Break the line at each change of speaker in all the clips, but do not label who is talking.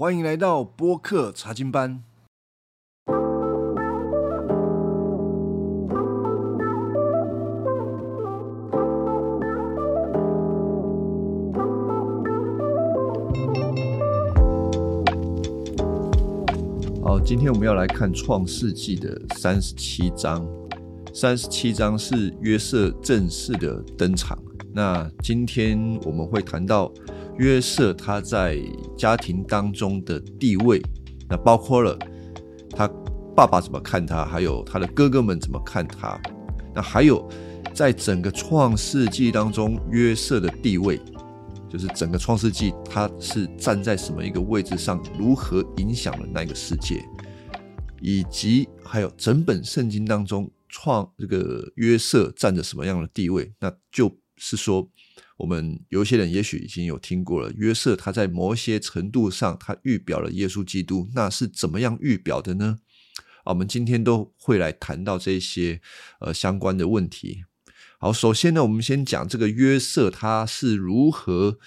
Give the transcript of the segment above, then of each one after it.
欢迎来到播客查经班。好，今天我们要来看创世纪的三十七章。三十七章是约瑟正式的登场。那今天我们会谈到约瑟他在家庭当中的地位，那包括了他爸爸怎么看他，还有他的哥哥们怎么看他。那还有在整个创世纪当中，约瑟的地位，就是整个创世纪他是站在什么一个位置上，如何影响了那个世界，以及还有整本圣经当中创这个约瑟占着什么样的地位，那就是说，我们有一些人也许已经有听过了，约瑟他在某些程度上，他预表了耶稣基督，那是怎么样预表的呢？啊，我们今天都会来谈到这些呃相关的问题。好，首先呢，我们先讲这个约瑟他是如何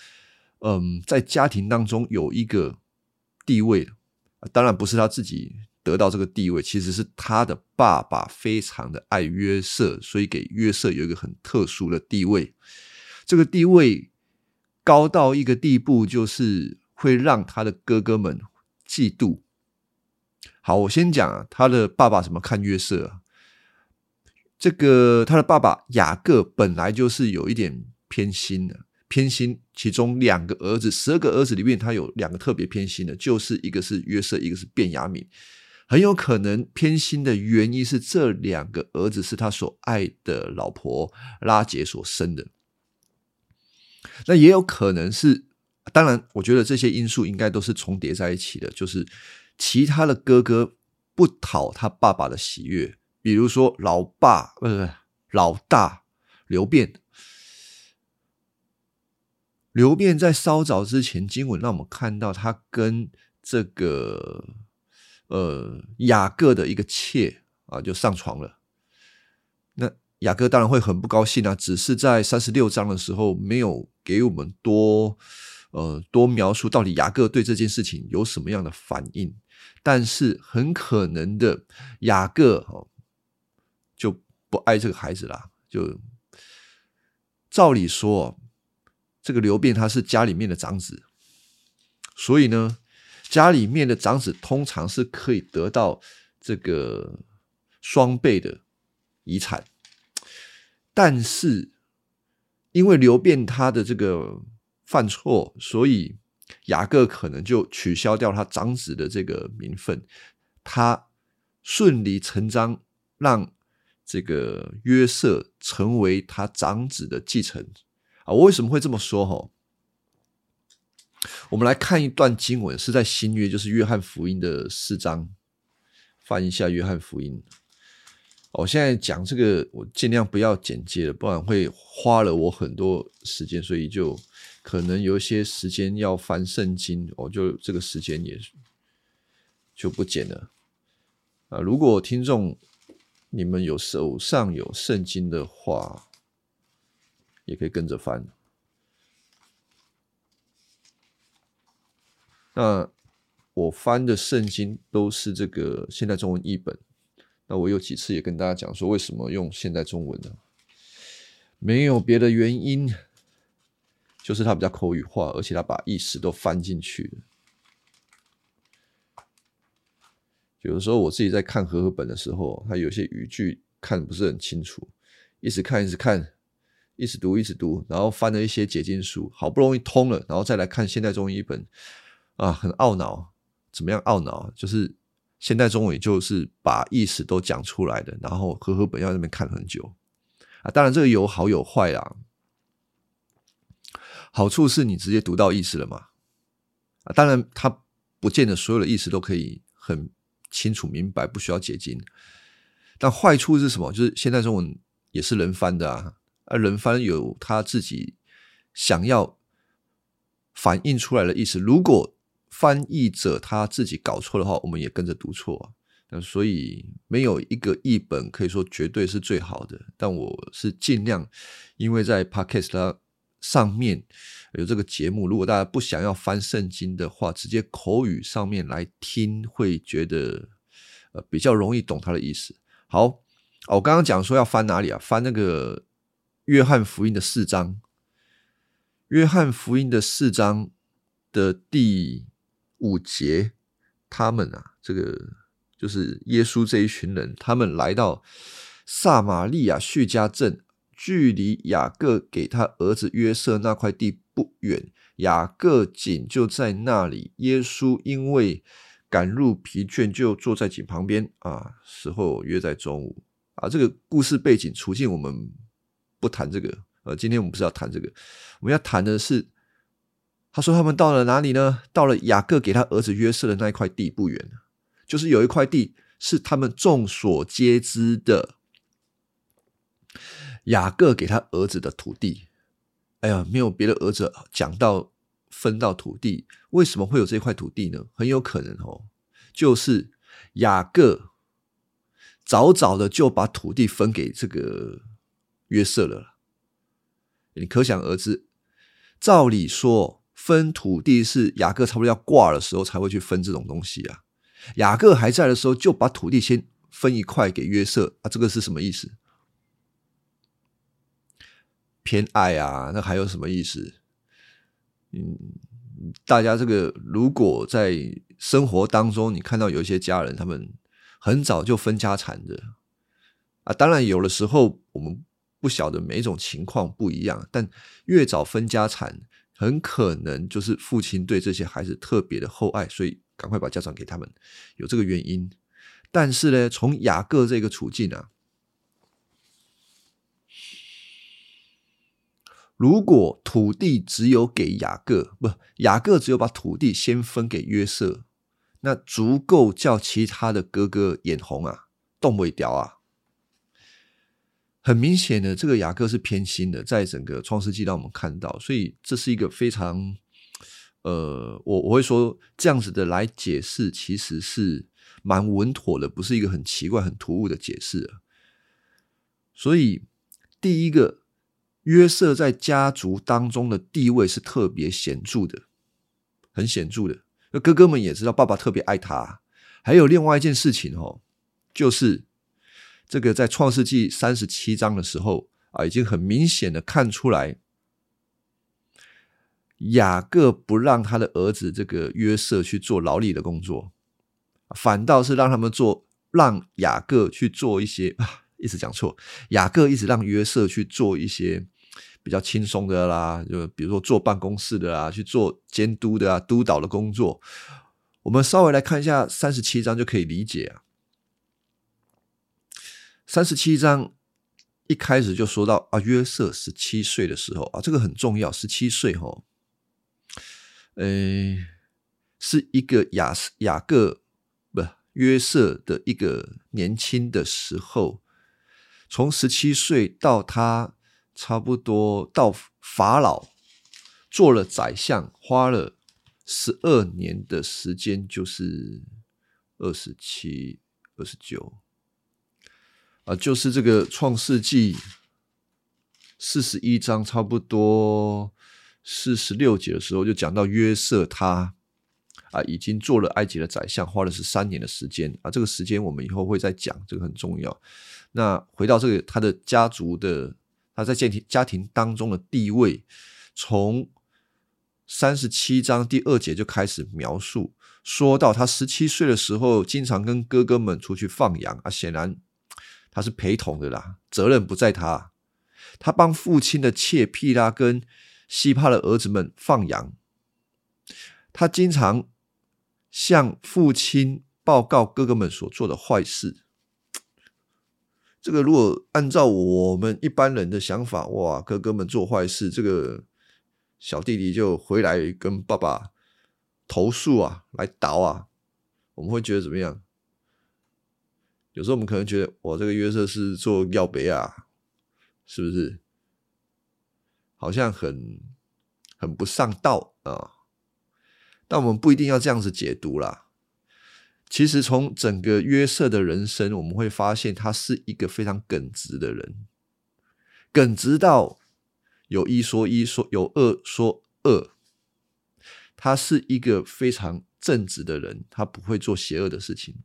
嗯在家庭当中有一个地位的。当然不是他自己得到这个地位，其实是他的爸爸非常的爱约瑟，所以给约瑟有一个很特殊的地位。这个地位高到一个地步，就是会让他的哥哥们嫉妒。好，我先讲啊，他的爸爸怎么看约瑟啊？这个他的爸爸雅各本来就是有一点偏心的，偏心。其中两个儿子，十二个儿子里面，他有两个特别偏心的，就是一个是约瑟，一个是卞雅敏。很有可能偏心的原因是这两个儿子是他所爱的老婆拉杰所生的。那也有可能是，当然，我觉得这些因素应该都是重叠在一起的。就是其他的哥哥不讨他爸爸的喜悦，比如说老爸，不是老大刘辩。刘辩在稍早之前，经文让我们看到他跟这个呃雅各的一个妾啊，就上床了。那雅各当然会很不高兴啊，只是在三十六章的时候没有给我们多呃多描述到底雅各对这件事情有什么样的反应。但是很可能的，雅各哦就不爱这个孩子啦。就照理说。这个刘辩他是家里面的长子，所以呢，家里面的长子通常是可以得到这个双倍的遗产。但是因为刘辩他的这个犯错，所以雅各可能就取消掉他长子的这个名分，他顺理成章让这个约瑟成为他长子的继承。啊，我为什么会这么说？哈，我们来看一段经文，是在新约，就是约翰福音的四章。翻一下约翰福音。我现在讲这个，我尽量不要简介了，不然会花了我很多时间，所以就可能有一些时间要翻圣经，我就这个时间也就不剪了。啊，如果听众你们有手上有圣经的话。也可以跟着翻。那我翻的圣经都是这个现代中文译本。那我有几次也跟大家讲说，为什么用现代中文呢？没有别的原因，就是它比较口语化，而且它把意思都翻进去了。有的时候我自己在看和合本的时候，它有些语句看不是很清楚，一直看一直看。一直读，一直读，然后翻了一些解经书，好不容易通了，然后再来看现代中医一本，啊，很懊恼。怎么样懊恼？就是现代中文就是把意思都讲出来的，然后和合本要那边看很久啊。当然这个有好有坏啊。好处是你直接读到意思了嘛？啊，当然它不见得所有的意思都可以很清楚明白，不需要解经。但坏处是什么？就是现代中文也是人翻的啊。而人翻有他自己想要反映出来的意思。如果翻译者他自己搞错的话，我们也跟着读错。那所以没有一个译本可以说绝对是最好的。但我是尽量，因为在 Podcast 上面有这个节目，如果大家不想要翻圣经的话，直接口语上面来听，会觉得呃比较容易懂他的意思。好，我刚刚讲说要翻哪里啊？翻那个约翰福音的四章，约翰福音的四章的第五节，他们啊，这个就是耶稣这一群人，他们来到撒玛利亚叙加镇。距离雅各给他儿子约瑟那块地不远，雅各井就在那里。耶稣因为赶路疲倦，就坐在井旁边。啊，时候约在中午。啊，这个故事背景处境我们不谈这个。呃，今天我们不是要谈这个，我们要谈的是，他说他们到了哪里呢？到了雅各给他儿子约瑟的那一块地不远，就是有一块地是他们众所皆知的。雅各给他儿子的土地，哎呀，没有别的儿子讲到分到土地，为什么会有这块土地呢？很有可能哦，就是雅各早早的就把土地分给这个约瑟了。你可想而知，照理说分土地是雅各差不多要挂的时候才会去分这种东西啊。雅各还在的时候就把土地先分一块给约瑟啊，这个是什么意思？偏爱啊，那还有什么意思？嗯，大家这个如果在生活当中，你看到有一些家人，他们很早就分家产的啊，当然有的时候我们不晓得每一种情况不一样，但越早分家产，很可能就是父亲对这些孩子特别的厚爱，所以赶快把家产给他们，有这个原因。但是呢，从雅各这个处境啊。如果土地只有给雅各，不，雅各只有把土地先分给约瑟，那足够叫其他的哥哥眼红啊，动不掉啊。很明显的，这个雅各是偏心的，在整个创世纪让我们看到，所以这是一个非常，呃，我我会说这样子的来解释，其实是蛮稳妥的，不是一个很奇怪、很突兀的解释。所以第一个。约瑟在家族当中的地位是特别显著的，很显著的。那哥哥们也知道爸爸特别爱他。还有另外一件事情哦，就是这个在创世纪三十七章的时候啊，已经很明显的看出来，雅各不让他的儿子这个约瑟去做劳力的工作，反倒是让他们做，让雅各去做一些啊，一直讲错，雅各一直让约瑟去做一些。比较轻松的啦，就比如说坐办公室的啊，去做监督的啊、督导的工作。我们稍微来看一下三十七章就可以理解啊。三十七章一开始就说到啊，约瑟十七岁的时候啊，这个很重要，十七岁哈，呃，是一个雅雅各不约瑟的一个年轻的时候，从十七岁到他。差不多到法老做了宰相，花了十二年的时间，就是二十七、二十九啊，就是这个创世纪四十一章，差不多四十六节的时候，就讲到约瑟他啊，已经做了埃及的宰相，花了十三年的时间啊。这个时间我们以后会再讲，这个很重要。那回到这个他的家族的。他在家庭家庭当中的地位，从三十七章第二节就开始描述，说到他十七岁的时候，经常跟哥哥们出去放羊啊，显然他是陪同的啦，责任不在他，他帮父亲的妾皮拉跟西帕的儿子们放羊，他经常向父亲报告哥哥们所做的坏事。这个如果按照我们一般人的想法，哇，哥哥们做坏事，这个小弟弟就回来跟爸爸投诉啊，来捣啊，我们会觉得怎么样？有时候我们可能觉得，我这个约瑟是做要杯啊，是不是？好像很很不上道啊，但我们不一定要这样子解读啦。其实从整个约瑟的人生，我们会发现他是一个非常耿直的人，耿直到有一说一，说有二说二。他是一个非常正直的人，他不会做邪恶的事情。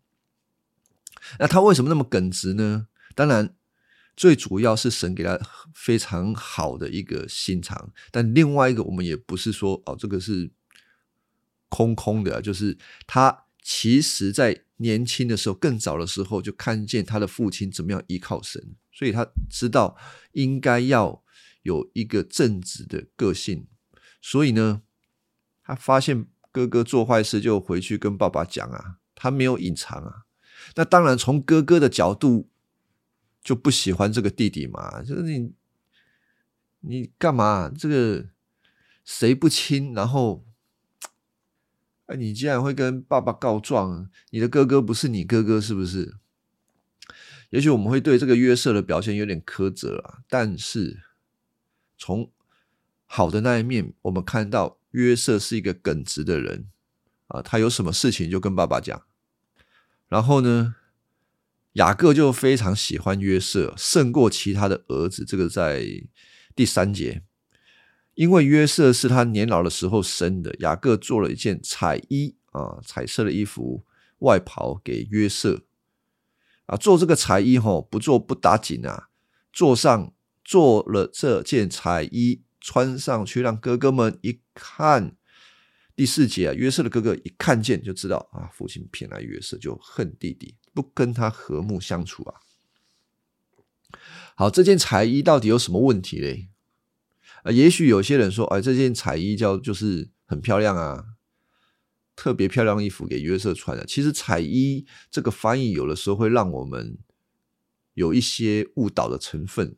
那他为什么那么耿直呢？当然，最主要是神给他非常好的一个心肠。但另外一个，我们也不是说哦，这个是空空的，就是他其实在年轻的时候，更早的时候就看见他的父亲怎么样依靠神，所以他知道应该要有一个正直的个性。所以呢。他发现哥哥做坏事，就回去跟爸爸讲啊，他没有隐藏啊。那当然，从哥哥的角度就不喜欢这个弟弟嘛，就是你，你干嘛？这个谁不亲？然后，哎，你竟然会跟爸爸告状？你的哥哥不是你哥哥，是不是？也许我们会对这个约瑟的表现有点苛责啊，但是从好的那一面，我们看到。约瑟是一个耿直的人啊，他有什么事情就跟爸爸讲。然后呢，雅各就非常喜欢约瑟，胜过其他的儿子。这个在第三节，因为约瑟是他年老的时候生的，雅各做了一件彩衣啊，彩色的衣服外袍给约瑟啊。做这个彩衣吼，不做不打紧啊，做上做了这件彩衣。穿上去，让哥哥们一看。第四节啊，约瑟的哥哥一看见就知道啊，父亲偏爱约瑟，就恨弟弟，不跟他和睦相处啊。好，这件彩衣到底有什么问题嘞？啊，也许有些人说，哎，这件彩衣叫就是很漂亮啊，特别漂亮衣服给约瑟穿的。其实彩衣这个翻译有的时候会让我们有一些误导的成分。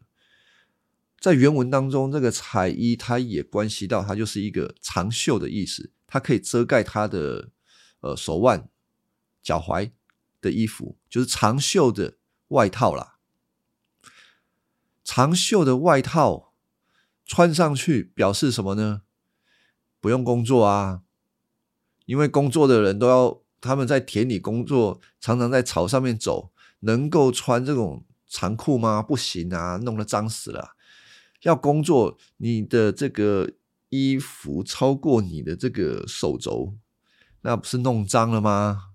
在原文当中，这个彩衣它也关系到它就是一个长袖的意思，它可以遮盖他的呃手腕、脚踝的衣服，就是长袖的外套啦。长袖的外套穿上去表示什么呢？不用工作啊，因为工作的人都要他们在田里工作，常常在草上面走，能够穿这种长裤吗？不行啊，弄得脏死了。要工作，你的这个衣服超过你的这个手肘，那不是弄脏了吗？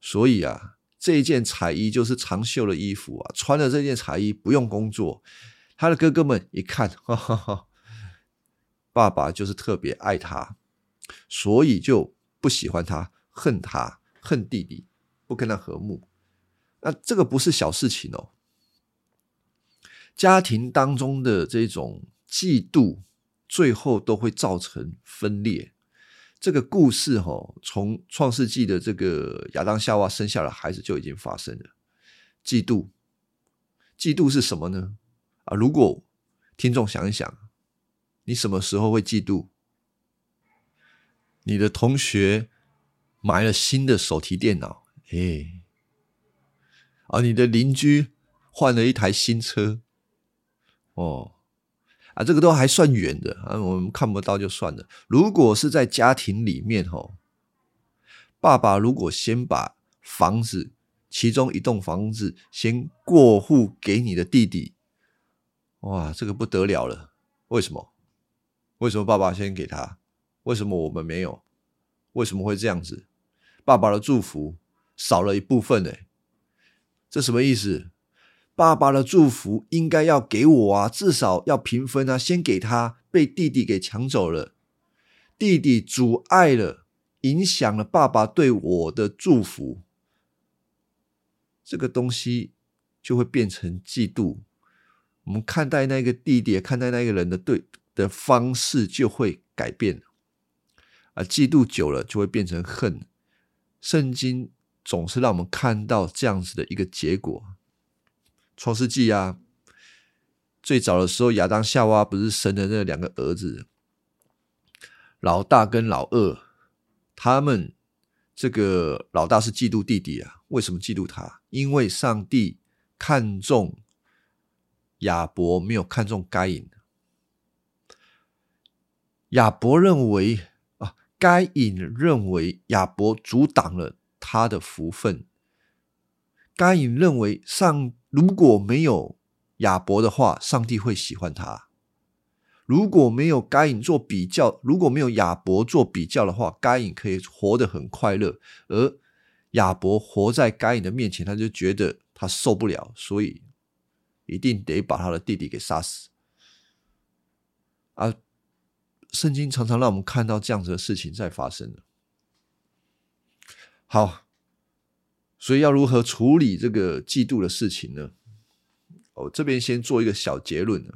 所以啊，这件彩衣就是长袖的衣服啊，穿了这件彩衣不用工作。他的哥哥们一看，哈哈哈，爸爸就是特别爱他，所以就不喜欢他，恨他，恨弟弟，不跟他和睦。那这个不是小事情哦。家庭当中的这种嫉妒，最后都会造成分裂。这个故事哈，从创世纪的这个亚当夏娃生下了孩子就已经发生了。嫉妒，嫉妒是什么呢？啊，如果听众想一想，你什么时候会嫉妒？你的同学买了新的手提电脑，哎，啊，你的邻居换了一台新车。哦，啊，这个都还算远的啊，我们看不到就算了。如果是在家庭里面，哦，爸爸如果先把房子其中一栋房子先过户给你的弟弟，哇，这个不得了了。为什么？为什么爸爸先给他？为什么我们没有？为什么会这样子？爸爸的祝福少了一部分呢？这什么意思？爸爸的祝福应该要给我啊，至少要平分啊。先给他，被弟弟给抢走了，弟弟阻碍了，影响了爸爸对我的祝福。这个东西就会变成嫉妒。我们看待那个弟弟，看待那个人的对的方式就会改变啊。嫉妒久了就会变成恨。圣经总是让我们看到这样子的一个结果。创世纪啊，最早的时候，亚当夏娃不是生的那两个儿子，老大跟老二，他们这个老大是嫉妒弟弟啊？为什么嫉妒他？因为上帝看中亚伯，没有看中该隐。亚伯认为啊，该隐认为亚伯阻挡了他的福分，该隐认为上。如果没有亚伯的话，上帝会喜欢他。如果没有该隐做比较，如果没有亚伯做比较的话，该隐可以活得很快乐，而亚伯活在该隐的面前，他就觉得他受不了，所以一定得把他的弟弟给杀死。啊，圣经常常让我们看到这样子的事情在发生。好，所以要如何处理这个嫉妒的事情呢？我这边先做一个小结论呢。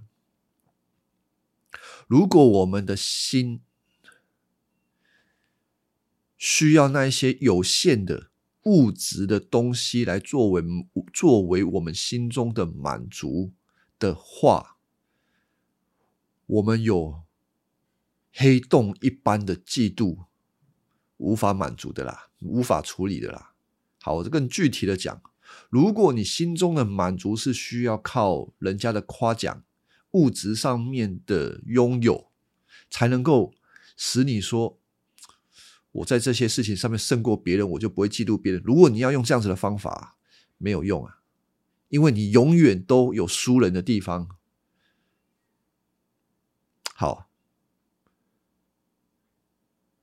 如果我们的心需要那一些有限的物质的东西来作为作为我们心中的满足的话，我们有黑洞一般的嫉妒，无法满足的啦，无法处理的啦。好，我更具体的讲，如果你心中的满足是需要靠人家的夸奖。物质上面的拥有，才能够使你说，我在这些事情上面胜过别人，我就不会嫉妒别人。如果你要用这样子的方法，没有用啊，因为你永远都有输人的地方。好，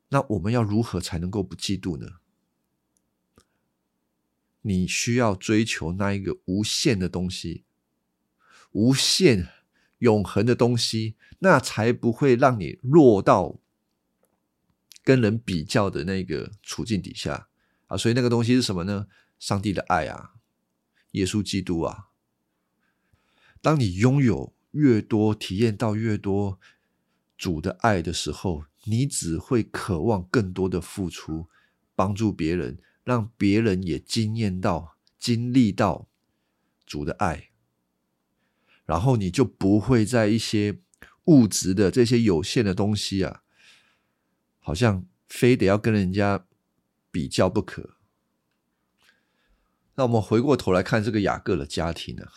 那我们要如何才能够不嫉妒呢？你需要追求那一个无限的东西，无限。永恒的东西，那才不会让你落到跟人比较的那个处境底下啊！所以那个东西是什么呢？上帝的爱啊，耶稣基督啊！当你拥有越多，体验到越多主的爱的时候，你只会渴望更多的付出，帮助别人，让别人也惊艳到、经历到主的爱。然后你就不会在一些物质的这些有限的东西啊，好像非得要跟人家比较不可。那我们回过头来看这个雅各的家庭呢，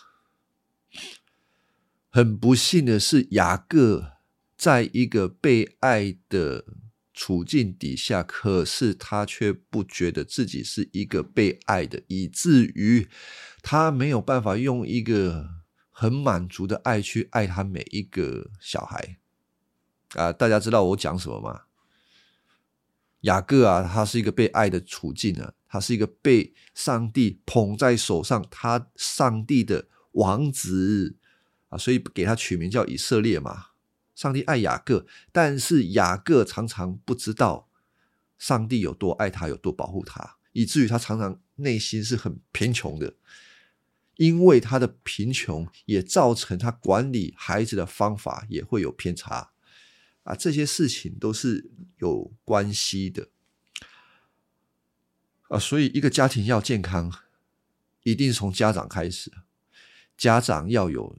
很不幸的是，雅各在一个被爱的处境底下，可是他却不觉得自己是一个被爱的，以至于他没有办法用一个。很满足的爱去爱他每一个小孩啊！大家知道我讲什么吗？雅各啊，他是一个被爱的处境啊，他是一个被上帝捧在手上，他上帝的王子啊，所以给他取名叫以色列嘛。上帝爱雅各，但是雅各常常不知道上帝有多爱他，有多保护他，以至于他常常内心是很贫穷的。因为他的贫穷，也造成他管理孩子的方法也会有偏差。啊，这些事情都是有关系的。啊，所以一个家庭要健康，一定从家长开始，家长要有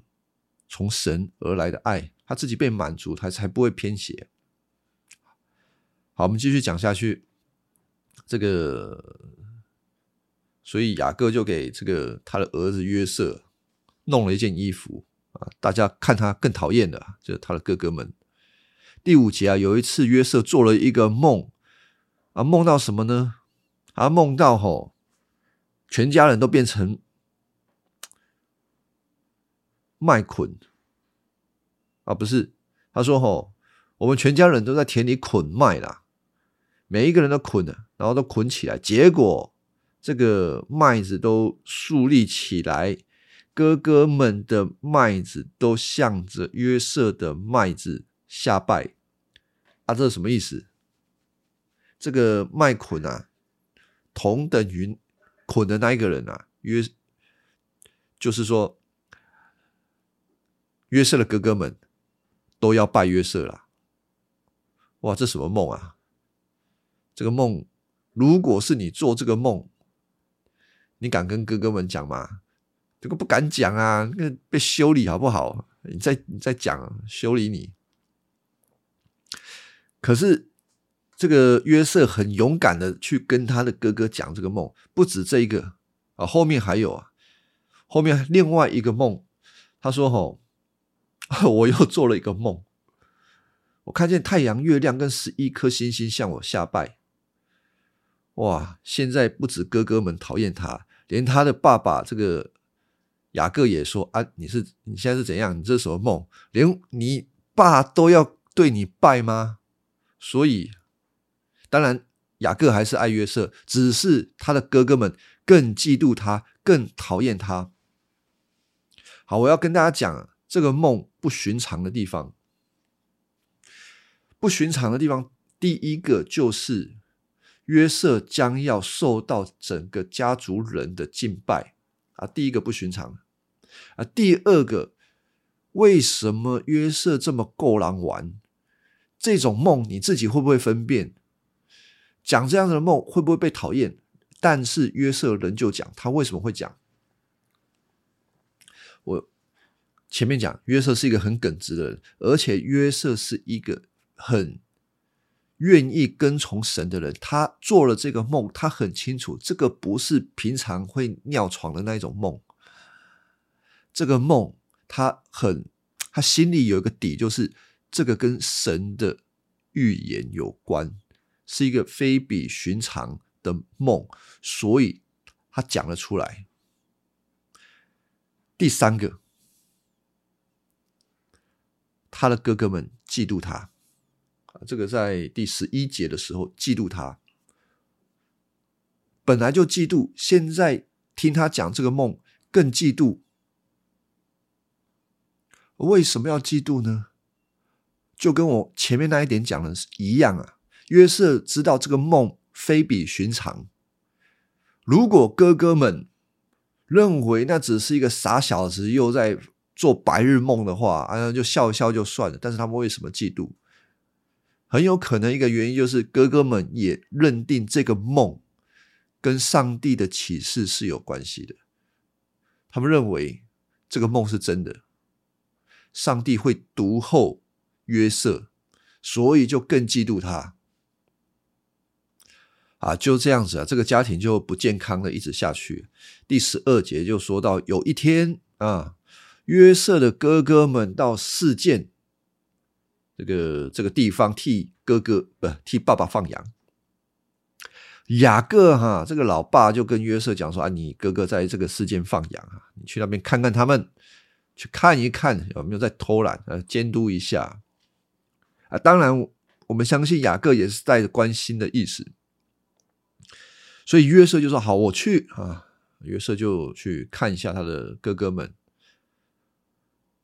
从神而来的爱，他自己被满足，他才不会偏斜。好，我们继续讲下去，这个。所以雅各就给这个他的儿子约瑟弄了一件衣服啊，大家看他更讨厌的就是他的哥哥们。第五节啊，有一次约瑟做了一个梦啊，梦到什么呢？啊，梦到吼，全家人都变成麦捆啊，不是，他说吼，我们全家人都在田里捆麦啦，每一个人都捆了，然后都捆起来，结果。这个麦子都竖立起来，哥哥们的麦子都向着约瑟的麦子下拜啊！这是什么意思？这个麦捆啊，同等于捆的那一个人啊，约就是说约瑟的哥哥们都要拜约瑟了。哇，这什么梦啊？这个梦，如果是你做这个梦。你敢跟哥哥们讲吗？这个不敢讲啊，那被修理好不好？你再你再讲，修理你。可是这个约瑟很勇敢的去跟他的哥哥讲这个梦，不止这一个啊，后面还有啊，后面另外一个梦，他说：“吼，我又做了一个梦，我看见太阳、月亮跟十一颗星星向我下拜。哇！现在不止哥哥们讨厌他。”连他的爸爸这个雅各也说：“啊，你是你现在是怎样？你这是什么梦？连你爸都要对你拜吗？所以，当然雅各还是爱约瑟，只是他的哥哥们更嫉妒他，更讨厌他。好，我要跟大家讲这个梦不寻常的地方。不寻常的地方，第一个就是约瑟将要受到整个家族人的敬拜啊，第一个不寻常啊。第二个，为什么约瑟这么够狼玩？这种梦你自己会不会分辨？讲这样的梦会不会被讨厌？但是约瑟仍旧讲，他为什么会讲？我前面讲约瑟是一个很耿直的人，而且约瑟是一个。很愿意跟从神的人，他做了这个梦，他很清楚这个不是平常会尿床的那一种梦。这个梦，他很，他心里有一个底，就是这个跟神的预言有关，是一个非比寻常的梦，所以他讲了出来。第三个，他的哥哥们嫉妒他。这个在第十一节的时候嫉妒他，本来就嫉妒，现在听他讲这个梦更嫉妒。为什么要嫉妒呢？就跟我前面那一点讲的是一样啊。约瑟知道这个梦非比寻常，如果哥哥们认为那只是一个傻小子又在做白日梦的话，啊，就笑一笑就算了。但是他们为什么嫉妒？很有可能一个原因就是哥哥们也认定这个梦跟上帝的启示是有关系的，他们认为这个梦是真的，上帝会读后约瑟，所以就更嫉妒他。啊，就这样子啊，这个家庭就不健康的一直下去。第十二节就说到，有一天啊，约瑟的哥哥们到事件。这个这个地方替哥哥不替爸爸放羊，雅各哈这个老爸就跟约瑟讲说啊，你哥哥在这个世件放羊啊，你去那边看看他们，去看一看有没有在偷懒，呃，监督一下啊。当然，我们相信雅各也是带着关心的意思，所以约瑟就说好，我去啊。约瑟就去看一下他的哥哥们。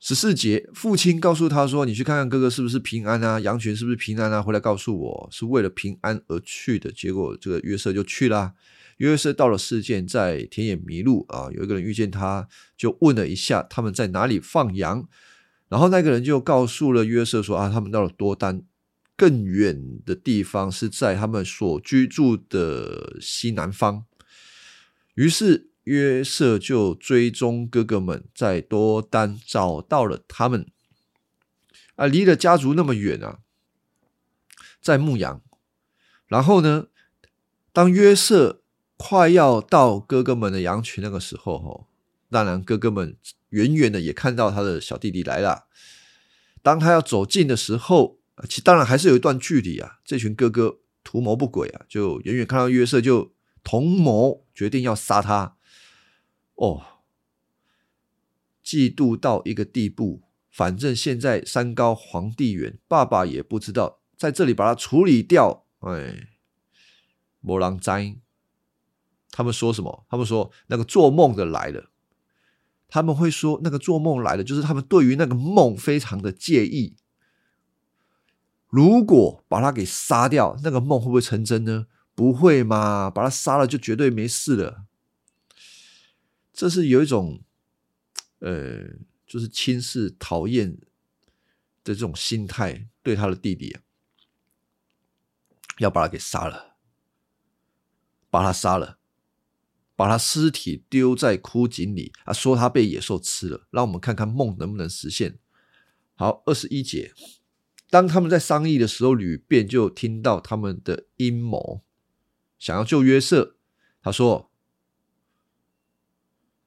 十四节，父亲告诉他说：“你去看看哥哥是不是平安啊，羊群是不是平安啊，回来告诉我，是为了平安而去的。”结果，这个约瑟就去了。约瑟到了事件，在田野迷路啊，有一个人遇见他，就问了一下他们在哪里放羊，然后那个人就告诉了约瑟说：“啊，他们到了多丹更远的地方，是在他们所居住的西南方。”于是。约瑟就追踪哥哥们，在多丹找到了他们，啊，离了家族那么远啊，在牧羊。然后呢，当约瑟快要到哥哥们的羊群那个时候，哈，当然哥哥们远远的也看到他的小弟弟来了。当他要走近的时候，其当然还是有一段距离啊。这群哥哥图谋不轨啊，就远远看到约瑟，就同谋决定要杀他。哦，嫉妒到一个地步，反正现在山高皇帝远，爸爸也不知道，在这里把它处理掉。哎，魔狼灾，他们说什么？他们说那个做梦的来了。他们会说那个做梦来了，就是他们对于那个梦非常的介意。如果把他给杀掉，那个梦会不会成真呢？不会嘛，把他杀了就绝对没事了。这是有一种，呃，就是轻视、讨厌的这种心态，对他的弟弟啊，要把他给杀了，把他杀了，把他尸体丢在枯井里啊，说他被野兽吃了，让我们看看梦能不能实现。好，二十一节，当他们在商议的时候，吕便就听到他们的阴谋，想要救约瑟，他说。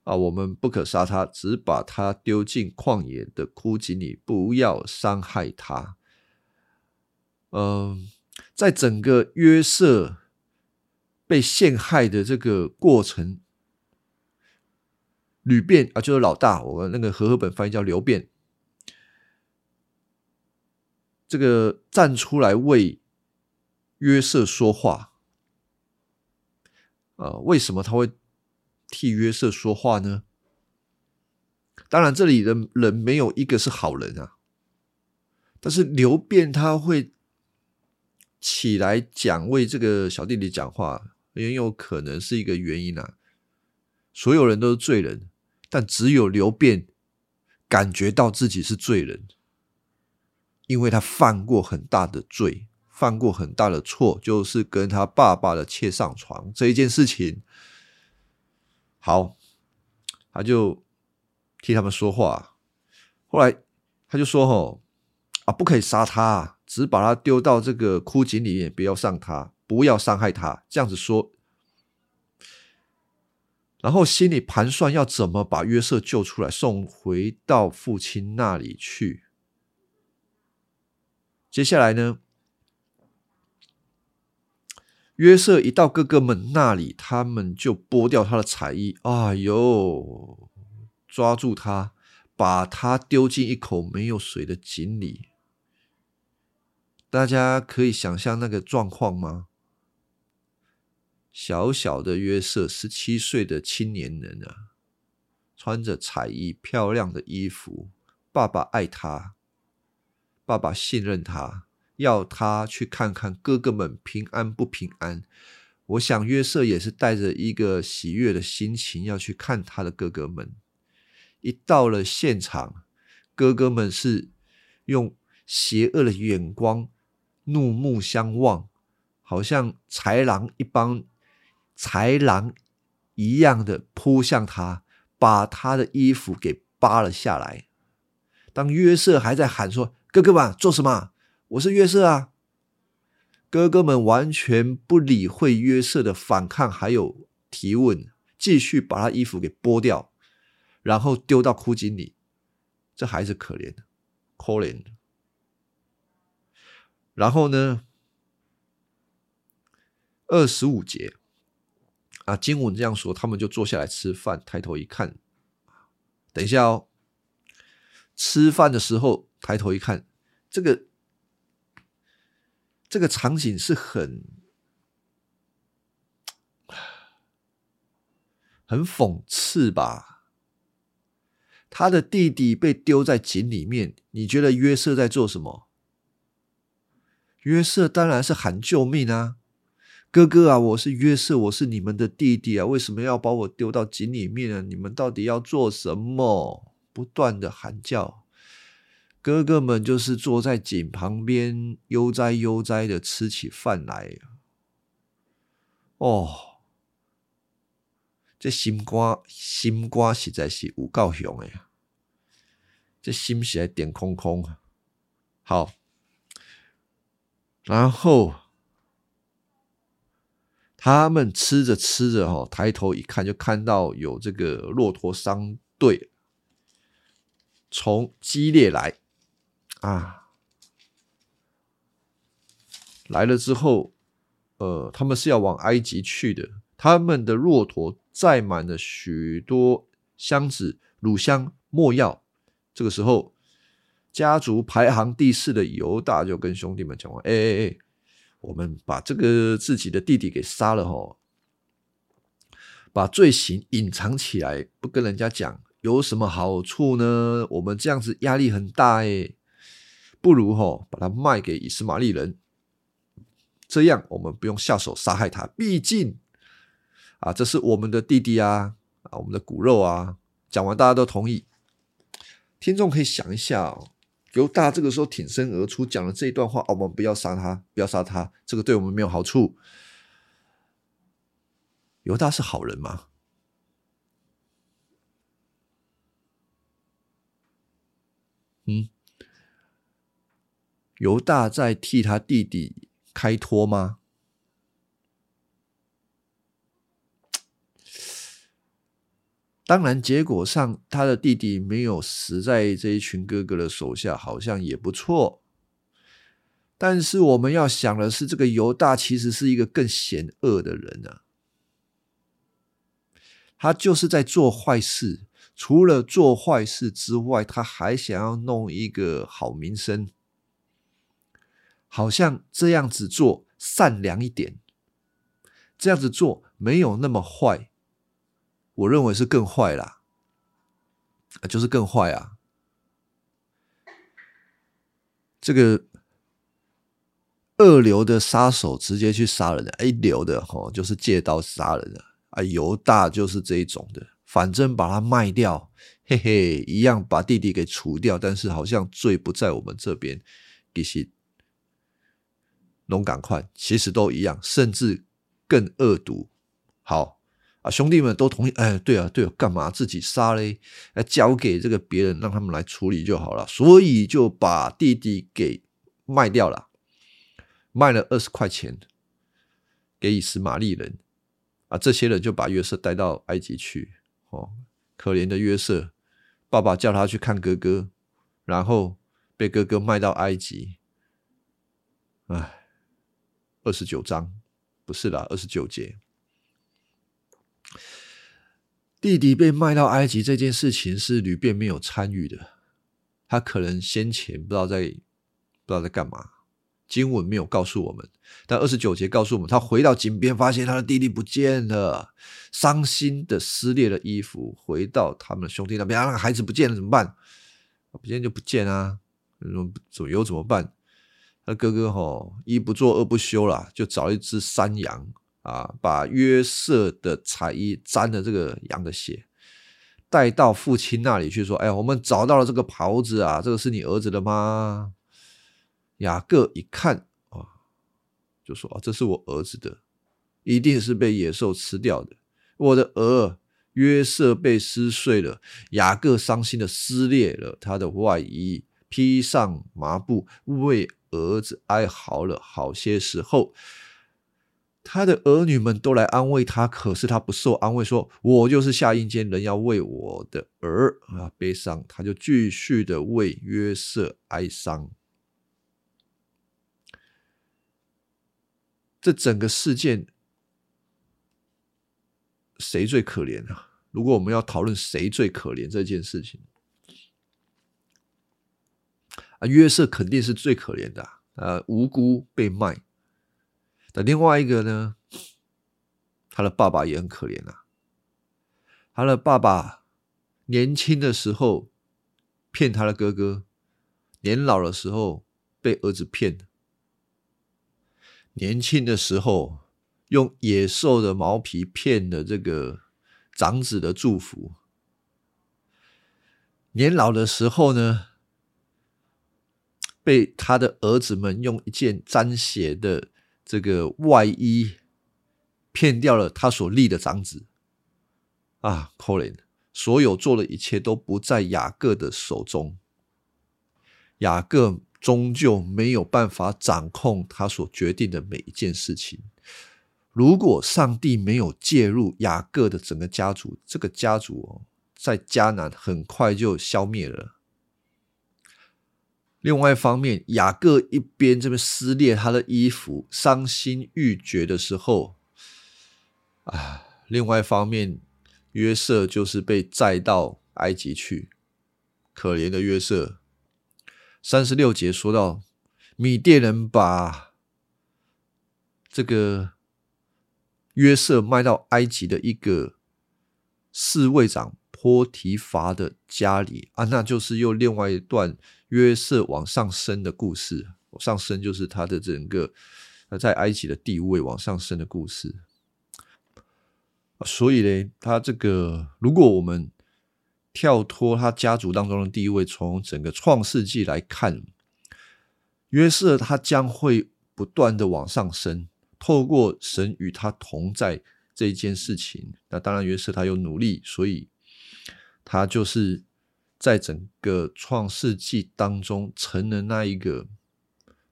啊，我们不可杀他，只把他丢进旷野的枯井里，不要伤害他。嗯，在整个约瑟被陷害的这个过程，吕变啊，就是老大，我们那个和合本翻译叫刘变，这个站出来为约瑟说话。呃，为什么他会替约瑟说话呢？当然，这里的人没有一个是好人啊。但是刘辩他会起来讲为这个小弟弟讲话，很有可能是一个原因啊。所有人都是罪人，但只有刘辩感觉到自己是罪人，因为他犯过很大的罪，犯过很大的错，就是跟他爸爸的妾上床这一件事情。好，他就替他们说话。后来他就说：“吼。”啊，不可以杀他，只是把他丢到这个枯井里面，不要伤他，不要伤害他。这样子说，然后心里盘算要怎么把约瑟救出来，送回到父亲那里去。接下来呢，约瑟一到哥哥们那里，他们就剥掉他的彩衣，哎呦，抓住他，把他丢进一口没有水的井里。大家可以想象那个状况吗？小小的约瑟，十七岁的青年人啊，穿着彩衣、漂亮的衣服。爸爸爱他，爸爸信任他，要他去看看哥哥们平安不平安。我想约瑟也是带着一个喜悦的心情要去看他的哥哥们。一到了现场，哥哥们是用邪恶的眼光。怒目相望，好像豺狼一帮豺狼一样的扑向他，把他的衣服给扒了下来。当约瑟还在喊说：“哥哥们，做什么？我是约瑟啊！”哥哥们完全不理会约瑟的反抗，还有提问，继续把他衣服给剥掉，然后丢到枯井里。这孩子可怜的，可怜的。然后呢？二十五节啊，经文这样说，他们就坐下来吃饭，抬头一看，等一下哦。吃饭的时候抬头一看，这个这个场景是很 很讽刺吧？他的弟弟被丢在井里面，你觉得约瑟在做什么？约瑟当然是喊救命啊！哥哥啊，我是约瑟，我是你们的弟弟啊，为什么要把我丢到井里面呢？你们到底要做什么？不断的喊叫，哥哥们就是坐在井旁边悠哉悠哉的吃起饭来。哦，这心肝心肝实在是有够凶的呀！这心实在点空空啊。好。然后他们吃着吃着，哈，抬头一看，就看到有这个骆驼商队从激烈来啊，来了之后，呃，他们是要往埃及去的。他们的骆驼载满了许多箱子乳香、没药。这个时候。家族排行第四的犹大就跟兄弟们讲话：“哎哎哎，我们把这个自己的弟弟给杀了哈，把罪行隐藏起来，不跟人家讲，有什么好处呢？我们这样子压力很大哎，不如哈把它卖给以斯玛利人，这样我们不用下手杀害他。毕竟啊，这是我们的弟弟啊，啊，我们的骨肉啊。”讲完，大家都同意。听众可以想一下哦。犹大这个时候挺身而出，讲了这一段话：，我们不要杀他，不要杀他，这个对我们没有好处。犹大是好人吗？犹大在替他弟弟开脱吗？当然，结果上他的弟弟没有死在这一群哥哥的手下，好像也不错。但是我们要想的是，这个犹大其实是一个更险恶的人啊！他就是在做坏事，除了做坏事之外，他还想要弄一个好名声。好像这样子做善良一点，这样子做没有那么坏。我认为是更坏啦，就是更坏啊！这个二流的杀手直接去杀人的，一流的哈就是借刀杀人的啊，犹大就是这一种的，反正把他卖掉，嘿嘿，一样把弟弟给除掉，但是好像罪不在我们这边，其实。龙赶快，其实都一样，甚至更恶毒。好啊，兄弟们都同意。哎，对啊，对啊，干嘛自己杀嘞？哎，交给这个别人，让他们来处理就好了。所以就把弟弟给卖掉了，卖了二十块钱给以斯玛利人。啊，这些人就把约瑟带到埃及去。哦，可怜的约瑟，爸爸叫他去看哥哥，然后被哥哥卖到埃及。哎。二十九章不是啦，二十九节，弟弟被卖到埃及这件事情是吕便没有参与的，他可能先前不知道在不知道在干嘛，经文没有告诉我们，但二十九节告诉我们，他回到井边，发现他的弟弟不见了，伤心的撕裂了衣服，回到他们兄弟那边，那个孩子不见了怎么办？不见就不见啊，怎么有怎么办？他哥哥吼一不做二不休啦，就找一只山羊啊，把约瑟的彩衣沾了这个羊的血，带到父亲那里去，说：“哎，我们找到了这个袍子啊，这个是你儿子的吗？”雅各一看啊，就说：“啊，这是我儿子的，一定是被野兽吃掉的。我的儿约瑟被撕碎了。”雅各伤心的撕裂了他的外衣，披上麻布为。儿子哀嚎了好些时候，他的儿女们都来安慰他，可是他不受安慰，说：“我就是下阴间人，要为我的儿啊悲伤。”他就继续的为约瑟哀伤。这整个事件，谁最可怜啊？如果我们要讨论谁最可怜这件事情。啊，约瑟肯定是最可怜的，呃，无辜被卖。那另外一个呢，他的爸爸也很可怜啊。他的爸爸年轻的时候骗他的哥哥，年老的时候被儿子骗。年轻的时候用野兽的毛皮骗了这个长子的祝福，年老的时候呢？被他的儿子们用一件沾血的这个外衣骗掉了他所立的长子啊，可怜！所有做的一切都不在雅各的手中，雅各终究没有办法掌控他所决定的每一件事情。如果上帝没有介入雅各的整个家族，这个家族，在迦南很快就消灭了。另外一方面，雅各一边这边撕裂他的衣服，伤心欲绝的时候，啊，另外一方面，约瑟就是被载到埃及去，可怜的约瑟。三十六节说到，米甸人把这个约瑟卖到埃及的一个侍卫长波提伐的家里啊，那就是又另外一段。约瑟往上升的故事，上升就是他的整个在埃及的地位往上升的故事。所以呢，他这个如果我们跳脱他家族当中的地位，从整个创世纪来看，约瑟他将会不断的往上升，透过神与他同在这一件事情。那当然，约瑟他有努力，所以他就是。在整个创世纪当中，成了那一个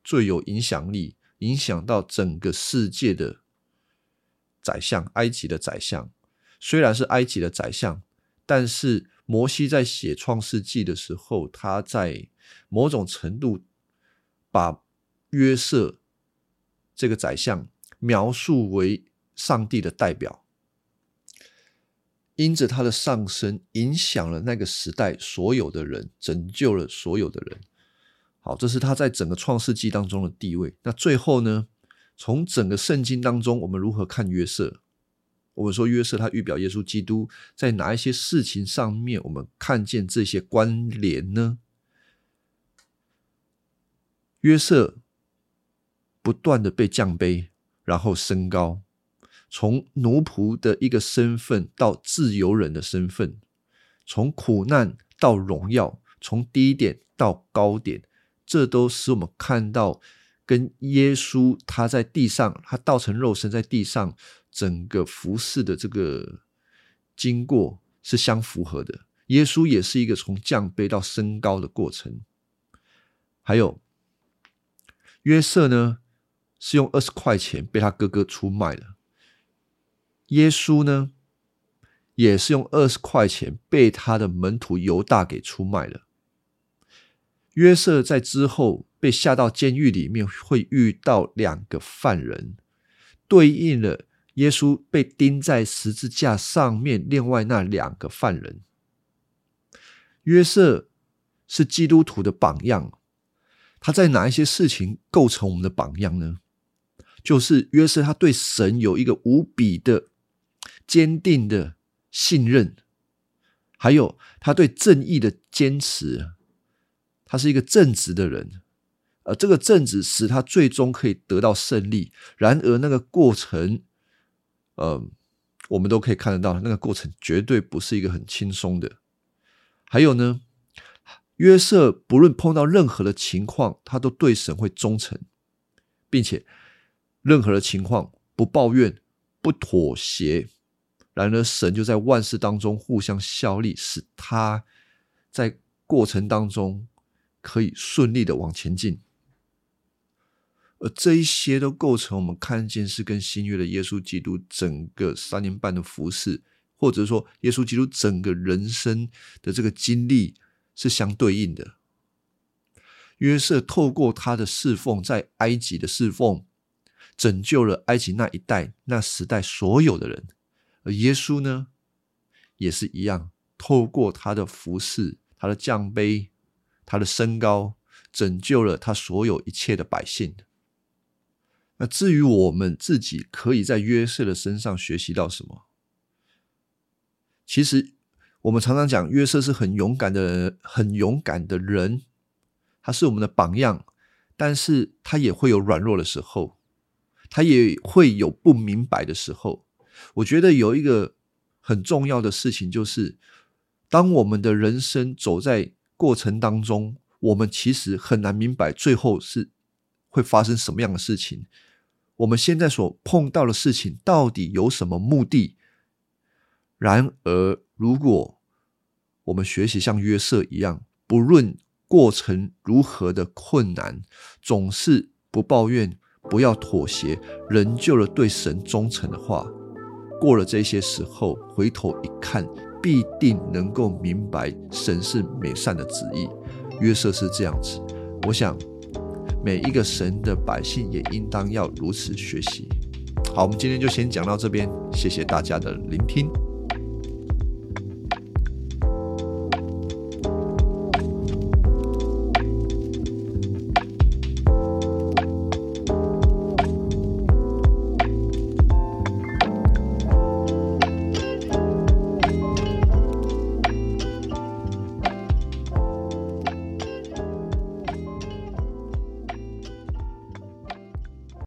最有影响力、影响到整个世界的宰相——埃及的宰相。虽然是埃及的宰相，但是摩西在写创世纪的时候，他在某种程度把约瑟这个宰相描述为上帝的代表。因着他的上升，影响了那个时代所有的人，拯救了所有的人。好，这是他在整个创世纪当中的地位。那最后呢，从整个圣经当中，我们如何看约瑟？我们说约瑟他预表耶稣基督，在哪一些事情上面，我们看见这些关联呢？约瑟不断的被降卑，然后升高，从奴仆的一个身份到自由人的身份，从苦难到荣耀，从低点到高点，这都使我们看到跟耶稣他在地上，他道成肉身在地上。整个服饰的这个经过是相符合的。耶稣也是一个从降卑到升高的过程。还有约瑟呢，是用二十块钱被他哥哥出卖了。耶稣呢，也是用二十块钱被他的门徒犹大给出卖了。约瑟在之后被下到监狱里面，会遇到两个犯人，对应了。耶稣被钉在十字架上面，另外那两个犯人，约瑟是基督徒的榜样。他在哪一些事情构成我们的榜样呢？就是约瑟，他对神有一个无比的坚定的信任，还有他对正义的坚持。他是一个正直的人，而这个正直使他最终可以得到胜利。然而，那个过程。呃，我们都可以看得到，那个过程绝对不是一个很轻松的。还有呢，约瑟不论碰到任何的情况，他都对神会忠诚，并且任何的情况不抱怨、不妥协。然而，神就在万事当中互相效力，使他在过程当中可以顺利的往前进。而这一些都构成我们看见是跟新约的耶稣基督整个三年半的服饰，或者说耶稣基督整个人生的这个经历是相对应的。约瑟透过他的侍奉，在埃及的侍奉，拯救了埃及那一代、那时代所有的人；而耶稣呢，也是一样，透过他的服饰、他的降杯、他的身高，拯救了他所有一切的百姓。那至于我们自己可以在约瑟的身上学习到什么？其实我们常常讲约瑟是很勇敢的，很勇敢的人，他是我们的榜样，但是他也会有软弱的时候，他也会有不明白的时候。我觉得有一个很重要的事情，就是当我们的人生走在过程当中，我们其实很难明白最后是会发生什么样的事情。我们现在所碰到的事情到底有什么目的？然而，如果我们学习像约瑟一样，不论过程如何的困难，总是不抱怨，不要妥协，仍旧了对神忠诚的话，过了这些时候，回头一看，必定能够明白神是美善的旨意。约瑟是这样子，我想。每一个神的百姓也应当要如此学习。好，我们今天就先讲到这边，谢谢大家的聆听。